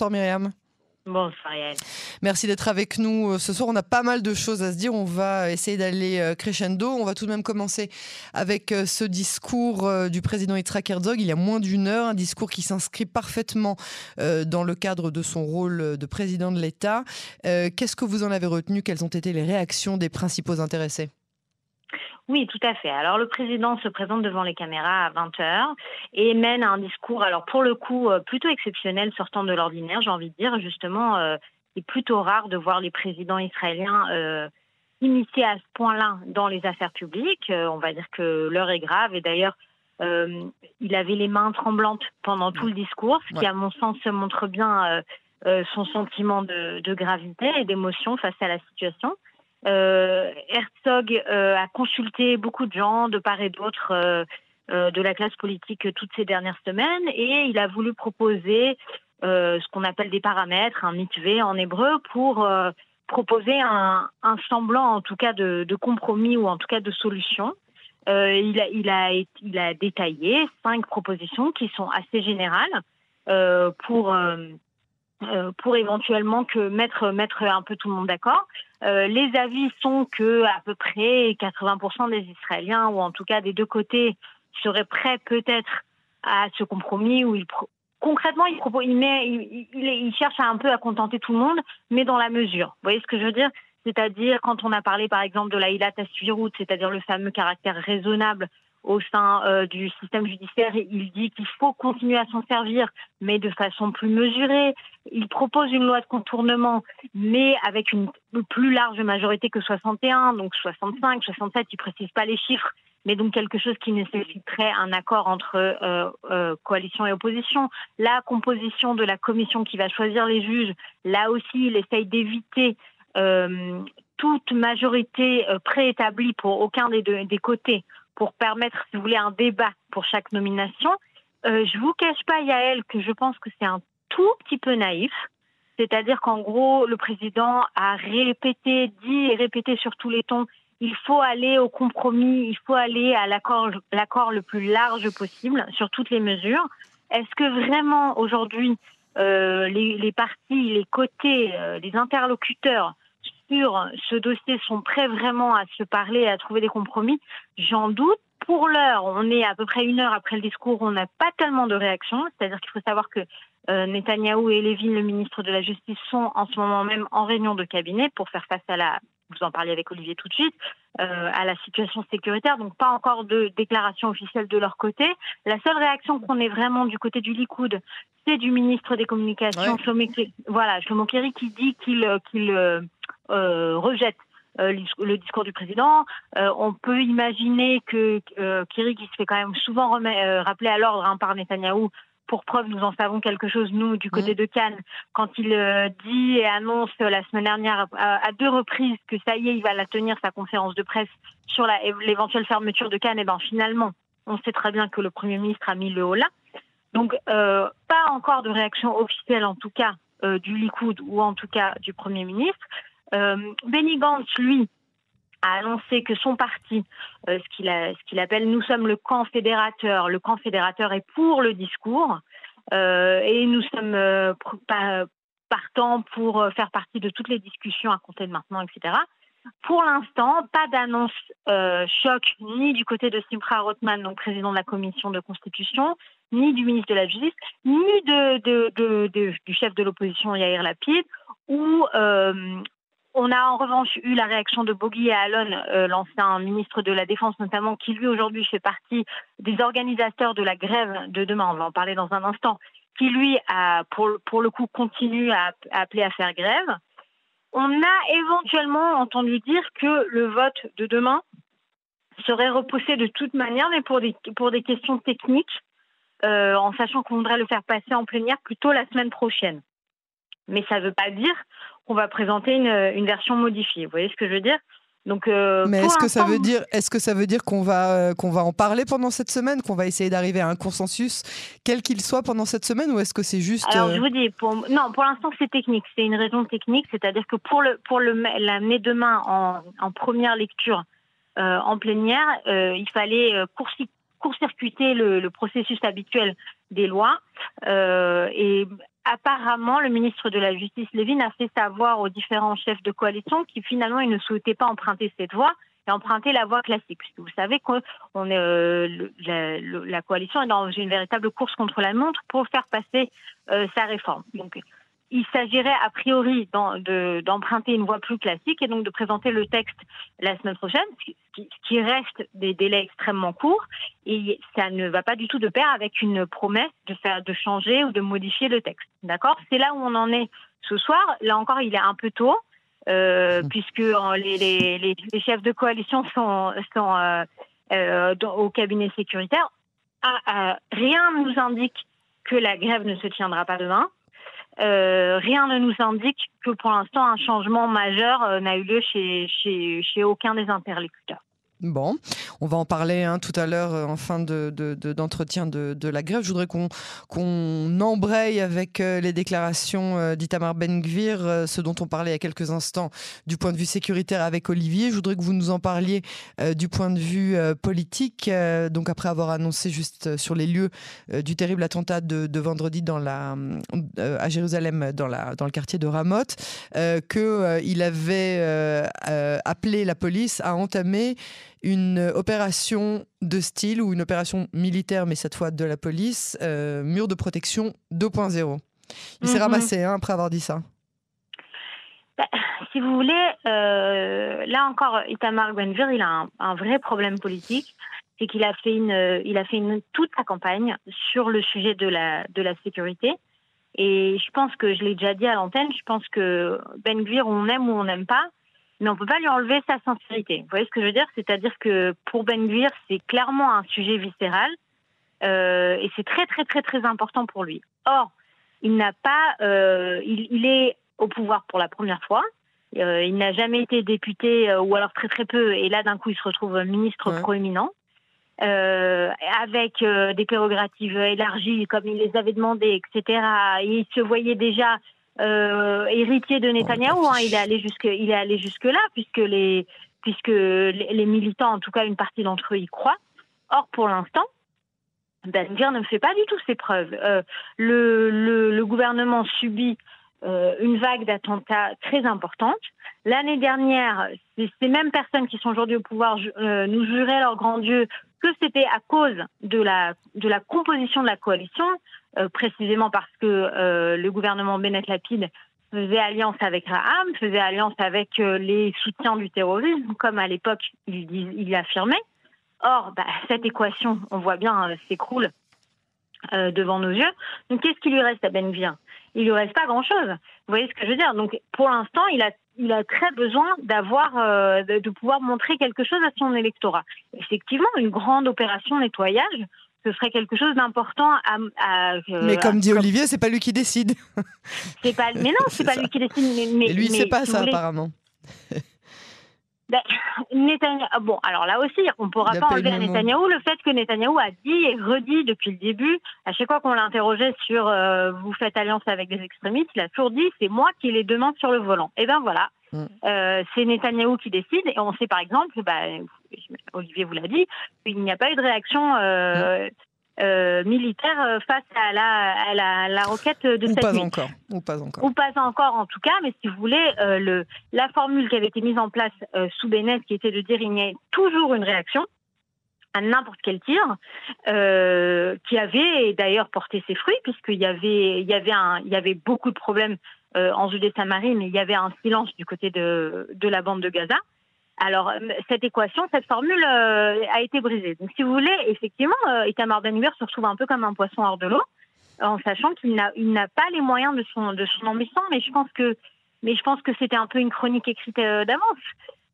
Bonsoir Myriam. Bonsoir Yael. Merci d'être avec nous ce soir. On a pas mal de choses à se dire. On va essayer d'aller crescendo. On va tout de même commencer avec ce discours du président Yitzhak Herzog il y a moins d'une heure. Un discours qui s'inscrit parfaitement dans le cadre de son rôle de président de l'État. Qu'est-ce que vous en avez retenu? Quelles ont été les réactions des principaux intéressés? Oui, tout à fait. Alors le président se présente devant les caméras à 20h et mène un discours, alors pour le coup, euh, plutôt exceptionnel, sortant de l'ordinaire, j'ai envie de dire. Justement, euh, c'est plutôt rare de voir les présidents israéliens euh, initiés à ce point-là dans les affaires publiques. on va dire que l'heure est grave et d'ailleurs, il avait les mains tremblantes pendant tout le discours, ce qui, à mon sens, montre bien son sentiment de gravité et d'émotion face à la situation. Euh, Herzog euh, a consulté beaucoup de gens de part et d'autre euh, de la classe politique toutes ces dernières semaines et il a voulu proposer ce qu'on appelle des paramètres, un mitvé en hébreu, pour proposer un, semblant en tout cas de, compromis ou en tout cas de solution. il, a, il, a, il a détaillé cinq propositions qui sont assez générales pour pour éventuellement que mettre mettre un peu tout le monde d'accord. Euh, les avis sont que à peu près 80% des Israéliens ou en tout cas des deux côtés seraient prêts peut-être à ce compromis où il concrètement il met il, il, cherche un peu à contenter tout le monde mais dans la mesure. Vous voyez ce que je veux dire? C'est-à-dire quand on a parlé par exemple de la ilat c'est-à-dire le fameux caractère raisonnable au sein euh, du système judiciaire. Il dit qu'il faut continuer à s'en servir, mais de façon plus mesurée. Il propose une loi de contournement, mais avec une plus large majorité que 61, donc 65, 67, il précise pas les chiffres, mais donc quelque chose qui nécessiterait un accord entre euh, euh, coalition et opposition. La composition de la commission qui va choisir les juges, là aussi, il essaye d'éviter toute majorité préétablie pour aucun des, deux, des côtés pour permettre, si vous voulez, un débat pour chaque nomination. Euh, je vous cache pas, Yael, que je pense que c'est un tout petit peu naïf. C'est-à-dire qu'en gros, le président a répété, dit et répété sur tous les tons, il faut aller au compromis, il faut aller à l'accord, le plus large possible sur toutes les mesures. Est-ce que vraiment aujourd'hui, euh, les, les, partis, les côtés, euh, les interlocuteurs sur ce dossier sont prêts vraiment à se parler à trouver des compromis, j'en doute. Pour l'heure, on est à peu près une heure après le discours, on n'a pas tellement de réactions. C'est-à-dire qu'il faut savoir que euh, Netanyahou et Levin, le ministre de la Justice, sont en ce moment même en réunion de cabinet pour faire face à la, vous en parliez avec Olivier tout de suite, euh, à la situation sécuritaire. Donc pas encore de déclaration officielle de leur côté. La seule réaction qu'on ait vraiment du côté du Likoud, c'est du ministre des Communications, voilà, Shlomo Kerry, qui dit qu'il qu'il euh, rejette euh, le discours du président. Euh, on peut imaginer que Kiri, qui se fait quand même souvent rappeler à l'ordre hein, par Netanyahou, pour preuve, nous en savons quelque chose, nous, du côté mmh. de Cannes, quand il dit et annonce la semaine dernière à, deux reprises que ça y est, il va la tenir, sa conférence de presse sur l'éventuelle fermeture de Cannes, et bien finalement, on sait très bien que le Premier ministre a mis le haut là. Donc, pas encore de réaction officielle, en tout cas, du Likoud ou en tout cas du Premier ministre. Euh, Benny Gantz, lui, a annoncé que son parti, euh, ce qu'il appelle nous sommes le camp fédérateur, le camp fédérateur est pour le discours euh, et nous sommes partants pour faire partie de toutes les discussions à compter de maintenant, etc. Pour l'instant, pas d'annonce choc ni du côté de Simcha Rothman, donc président de la commission de constitution, ni du ministre de la Justice, ni du chef de l'opposition Yair Lapid, ou on a en revanche eu la réaction de Bogi et Alon, euh, l'ancien ministre de la Défense notamment, qui lui aujourd'hui fait partie des organisateurs de la grève de demain, on va en parler dans un instant, qui lui, a, pour, le coup, continue à, appeler à faire grève. On a éventuellement entendu dire que le vote de demain serait repoussé de toute manière, mais pour des, pour des questions techniques, euh, en sachant qu'on voudrait le faire passer en plénière plutôt la semaine prochaine. Mais ça ne veut pas dire on va présenter une, version modifiée. Vous voyez ce que je veux dire? Donc, euh, Mais est-ce que, ça veut dire, est-ce que ça veut dire qu'on va, euh, qu'on va en parler pendant cette semaine, qu'on va essayer d'arriver à un consensus, quel qu'il soit pendant cette semaine, ou est-ce que c'est juste... Alors, euh, je vous dis, pour, non, pour l'instant, c'est technique. C'est une raison technique, c'est-à-dire que pour, le, pour le, l'amener demain en, en, première lecture en plénière, il fallait court-circuiter le, le, processus habituel des lois. et apparemment, le ministre de la Justice, Lévin, a fait savoir aux différents chefs de coalition qui finalement, il ne souhaitait pas emprunter cette voie et emprunter la voie classique. Vous savez que euh, la, coalition est dans une véritable course contre la montre pour faire passer euh, sa réforme. Il s'agirait a priori d'emprunter une voie plus classique et donc de présenter le texte la semaine prochaine, ce qui, reste des délais extrêmement courts et ça ne va pas du tout de pair avec une promesse de faire de changer ou de modifier le texte. D'accord? C'est là où on en est ce soir. Là encore, il est un peu tôt euh, puisque les, chefs de coalition sont, euh, euh, au cabinet sécuritaire. Ah, ah, rien ne nous indique que la grève ne se tiendra pas demain. Euh, rien ne nous indique que pour l'instant un changement majeur euh, n'a eu lieu chez, chez, chez aucun des interlocuteurs. Bon, on va en parler hein, tout à l'heure euh, en fin d'entretien de, la grève. Je voudrais qu'on embraye avec euh, les déclarations euh, d'Itamar Ben-Gvir, ce dont on parlait il y a quelques instants du point de vue sécuritaire avec Olivier. Je voudrais que vous nous en parliez du point de vue politique. donc après avoir annoncé juste sur les lieux du terrible attentat de, vendredi à Jérusalem, dans, dans le quartier de Ramoth, qu'il avait appelé la police à entamer une opération de style ou une opération militaire, mais cette fois de la police, euh, mur de protection 2.0. Il s'est mhm. ramassé hein, après avoir dit ça. Bah, si vous voulez, euh, là encore, Itamar Gwenvir, il a un, vrai problème politique. C'est qu'il a fait, une, il a fait une, toute sa campagne sur le sujet de la, de la sécurité. Et je pense que je l'ai déjà dit à l'antenne, je pense que Ben Gvir, on aime ou on n'aime pas, mais on peut pas lui enlever sa sincérité. Vous voyez ce que je veux dire? C'est-à-dire que pour Ben Gvir, c'est clairement un sujet viscéral euh, et c'est très très très très important pour lui. Or, il n'a pas, euh, il, est au pouvoir pour la première fois. Euh, il n'a jamais été député ou alors très très peu et là d'un coup il se retrouve ministre proéminent. avec des prérogatives élargies comme il les avait demandées, etc. Et il se voyait déjà euh, héritier de Netanyahou. Hein, il est allé jusque, il est allé jusque là, puisque les, militants, en tout cas une partie d'entre eux, y croient. Or, pour l'instant, Ben ne fait pas du tout ses preuves. Euh, le, le, gouvernement subit euh, une vague d'attentats très importante. L'année dernière, ces mêmes personnes qui sont aujourd'hui au pouvoir nous juraient leur grand Dieu que c'était à cause de la, composition de la coalition, euh, précisément parce que euh, le gouvernement Bennett Lapide faisait alliance avec Raham, faisait alliance avec euh, les soutiens du terrorisme, comme à l'époque il, il affirmait. Or, bah, cette équation, on voit bien, s'écroule devant nos yeux. Donc, qu'est-ce qui lui reste à Ben Il lui reste pas grand-chose. Vous voyez ce que je veux dire? Donc, pour l'instant, il a il a très besoin d'avoir, de, pouvoir montrer quelque chose à son électorat. Effectivement, une grande opération nettoyage, ce serait quelque chose d'important à, mais comme dit Olivier, c'est pas lui qui décide. C'est pas, mais non, c'est pas lui qui décide. Mais, Et lui, c'est pas ça apparemment. Ben, ah, bon, alors là aussi, on ne pourra pas enlever à Netanyahou le fait que Netanyahou a dit et redit depuis le début, à chaque fois qu'on l'interrogeait sur euh, vous faites alliance avec des extrémistes, il a toujours dit c'est moi qui les demande sur le volant. Et eh ben voilà, mm. euh, c'est Netanyahou qui décide et on sait par exemple, bah, Olivier vous l'a dit, il n'y a pas eu de réaction euh, euh, militaire euh, face à la, la, la requête de ou cette pas encore ou pas encore ou pas encore en tout cas mais si vous voulez le la formule qui avait été mise en place sous Bennett qui était de dire il y a toujours une réaction à n'importe quel tir, qui avait d'ailleurs porté ses fruits puisqu'il y avait il y avait un il y avait beaucoup de problèmes en Judée-Samarie mais il y avait un silence du côté de de la bande de Gaza. Alors, euh, cette équation, cette formule euh, a été brisée. Donc, si vous voulez, effectivement, euh, Itamar ben se retrouve un peu comme un poisson hors de l'eau, en sachant qu'il n'a, il n'a pas les moyens de son, de son ambition. Mais je pense que, mais je pense que c'était un peu une chronique écrite d'avance.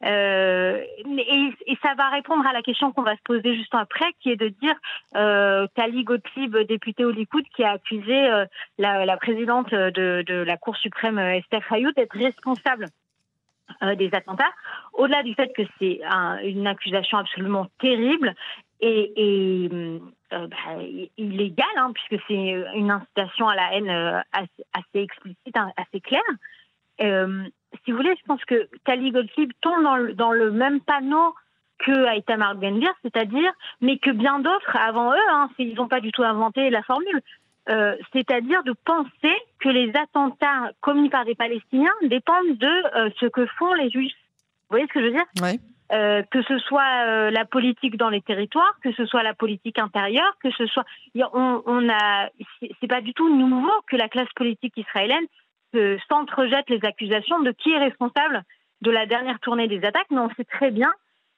et, ça va répondre à la question qu'on va se poser juste après, qui est de dire euh, Tali Gottlieb, député au Likoud, qui a accusé la, présidente de, de, la Cour suprême, Esther Hayut, d'être responsable euh, des attentats, au-delà du fait que c'est une accusation absolument terrible et, euh, bah, illégale, hein, puisque c'est une incitation à la haine euh, assez, explicite, hein, assez claire. si vous voulez, je pense que Tali Goldflip tombe dans le, même panneau que Aitamar Gendir, c'est-à-dire, mais que bien d'autres avant eux, hein, ils n'ont pas du tout inventé la formule, c'est-à-dire de penser que les attentats commis par des Palestiniens dépendent de ce que font les Juifs. Vous voyez ce que je veux dire? Oui. Euh, que ce soit euh, la politique dans les territoires, que ce soit la politique intérieure, que ce soit, on, on a, c'est pas du tout nouveau que la classe politique israélienne s'entrejette les accusations de qui est responsable de la dernière tournée des attaques, mais on sait très bien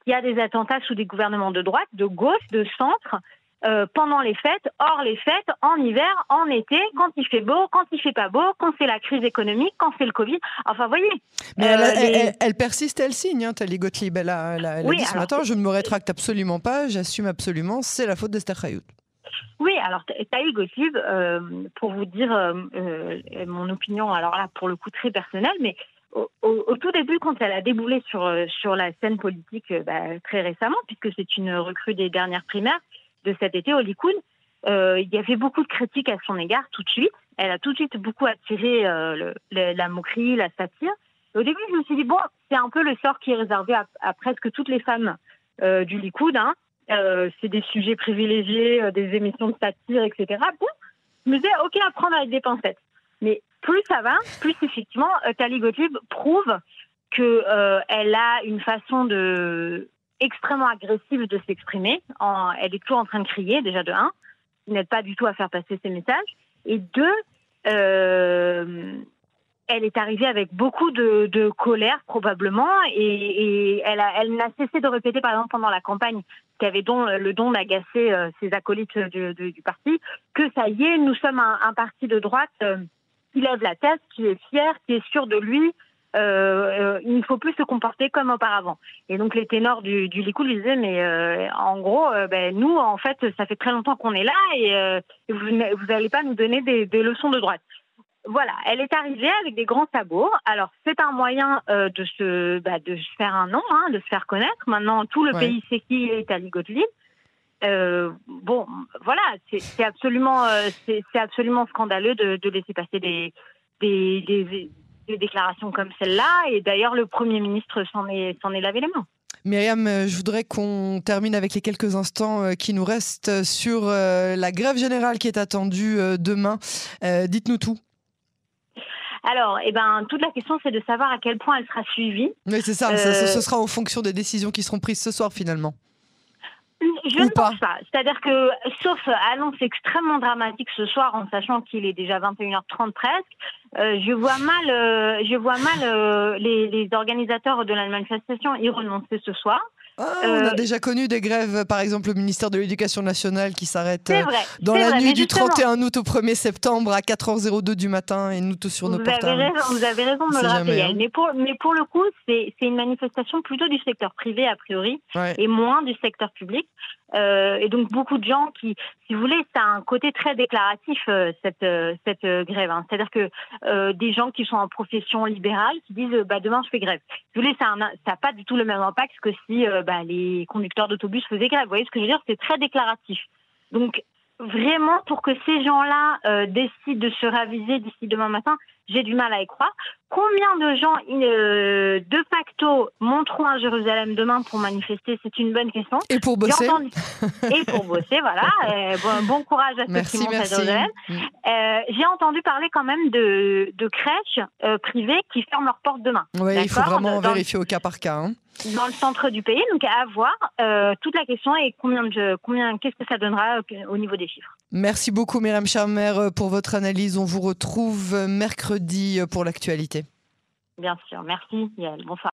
qu'il y a des attentats sous des gouvernements de droite, de gauche, de centre, euh, pendant les fêtes, hors les fêtes, en hiver, en été, quand il fait beau, quand il fait pas beau, quand c'est la crise économique, quand c'est le Covid. Enfin, voyez. Mais elle, euh, elle, persiste, elle signe, hein, Tali Gottlieb. Elle a, dit ce matin, je ne me rétracte absolument pas, j'assume absolument, c'est la faute d'Esther Chayout. Oui, alors Tali Gottlieb, euh, pour vous dire mon opinion, alors là, pour le coup, très personnelle, mais au, tout début, quand elle a déboulé sur, sur la scène politique bah, très récemment, puisque c'est une recrue des dernières primaires, de cet été au Likoud, euh, il y avait beaucoup de critiques à son égard tout de suite. Elle a tout de suite beaucoup attiré euh, la moquerie, la satire. au début, je me suis dit, bon, c'est un peu le sort qui est réservé à, presque toutes les femmes euh, du Likoud. Hein. c'est des sujets privilégiés, des émissions de satire, etc. Bon, je me disais, ok, à prendre avec des pincettes. Mais plus ça va, plus effectivement, Tali Gottlieb prouve qu'elle a une façon de extrêmement agressive de s'exprimer. Elle est toujours en train de crier, déjà de un, qui n'aide pas du tout à faire passer ses messages. Et deux, euh, elle est arrivée avec beaucoup de, colère probablement, et, elle, elle n'a cessé de répéter, par exemple, pendant la campagne, qui avait don, le don d'agacer euh, ses acolytes du, parti, que ça y est, nous sommes un, parti de droite euh, qui lève la tête, qui est fier, qui est sûr de lui, euh, euh, il ne faut plus se comporter comme auparavant. Et donc les ténors du, du Likoud disaient, mais euh, en gros, ben, nous, en fait, ça fait très longtemps qu'on est là et, vous n'allez pas nous donner des, leçons de droite. Voilà, elle est arrivée avec des grands sabots. Alors c'est un moyen de se bah, de se faire un nom, hein, de se faire connaître. Maintenant tout le pays sait qui est Ali Gottlieb. bon, voilà, c'est absolument, c'est absolument scandaleux de, de laisser passer des, des, des, des déclarations comme celle-là. Et d'ailleurs, le Premier ministre s'en est, lavé les mains. Myriam, euh, je voudrais qu'on termine avec les quelques instants euh, qui nous restent sur euh, la grève générale qui est attendue demain. Dites-nous tout. Alors, eh ben, toute la question, c'est de savoir à quel point elle sera suivie. Oui, c'est ça. Ce sera en fonction des décisions qui seront prises ce soir, finalement. Je ne pense pas. C'est-à-dire que, sauf annonce extrêmement dramatique ce soir, en sachant qu'il est déjà 21h30 presque, euh, je vois mal, euh, je vois mal euh, les, les, organisateurs de la manifestation y renoncer ce soir. Ah, on a déjà connu des grèves, par exemple, au ministère de l'Éducation nationale qui s'arrête dans la nuit du 31 août au 1er septembre à 4h02 du matin et nous tous sur nos vous portables. Avez raison, vous avez raison de me le rappeler. Hein. Mais, pour, mais pour le coup, c'est une manifestation plutôt du secteur privé, a priori, et moins du secteur public. Euh, et donc beaucoup de gens qui, si vous voulez, ça a un côté très déclaratif euh, cette euh, cette grève. Hein. C'est-à-dire que des gens qui sont en profession libérale qui disent bah demain je fais grève. Si vous voulez, ça n'a pas du tout le même impact que si bah, les conducteurs d'autobus faisaient grève. Vous voyez ce que je veux dire? C'est très déclaratif. Donc vraiment pour que ces gens-là décident de se raviser d'ici demain matin, j'ai du mal à y croire. Combien de gens euh, de facto monteront à Jérusalem demain pour manifester? C'est une bonne question. Et pour bosser. Et pour bosser, voilà. Euh, bon, courage à ceux qui montent à Jérusalem. Mm. Euh, j'ai entendu parler quand même de, de crèches privées qui ferment leurs portes demain. Oui, il faut vraiment vérifier au cas par cas. Hein. Dans le centre du pays, donc à voir. toute la question est combien de combien qu'est-ce que ça donnera au niveau des chiffres? Merci beaucoup, Myriam Charmer, pour votre analyse. On vous retrouve mercredi pour l'actualité. Bien sûr, merci. Bonsoir.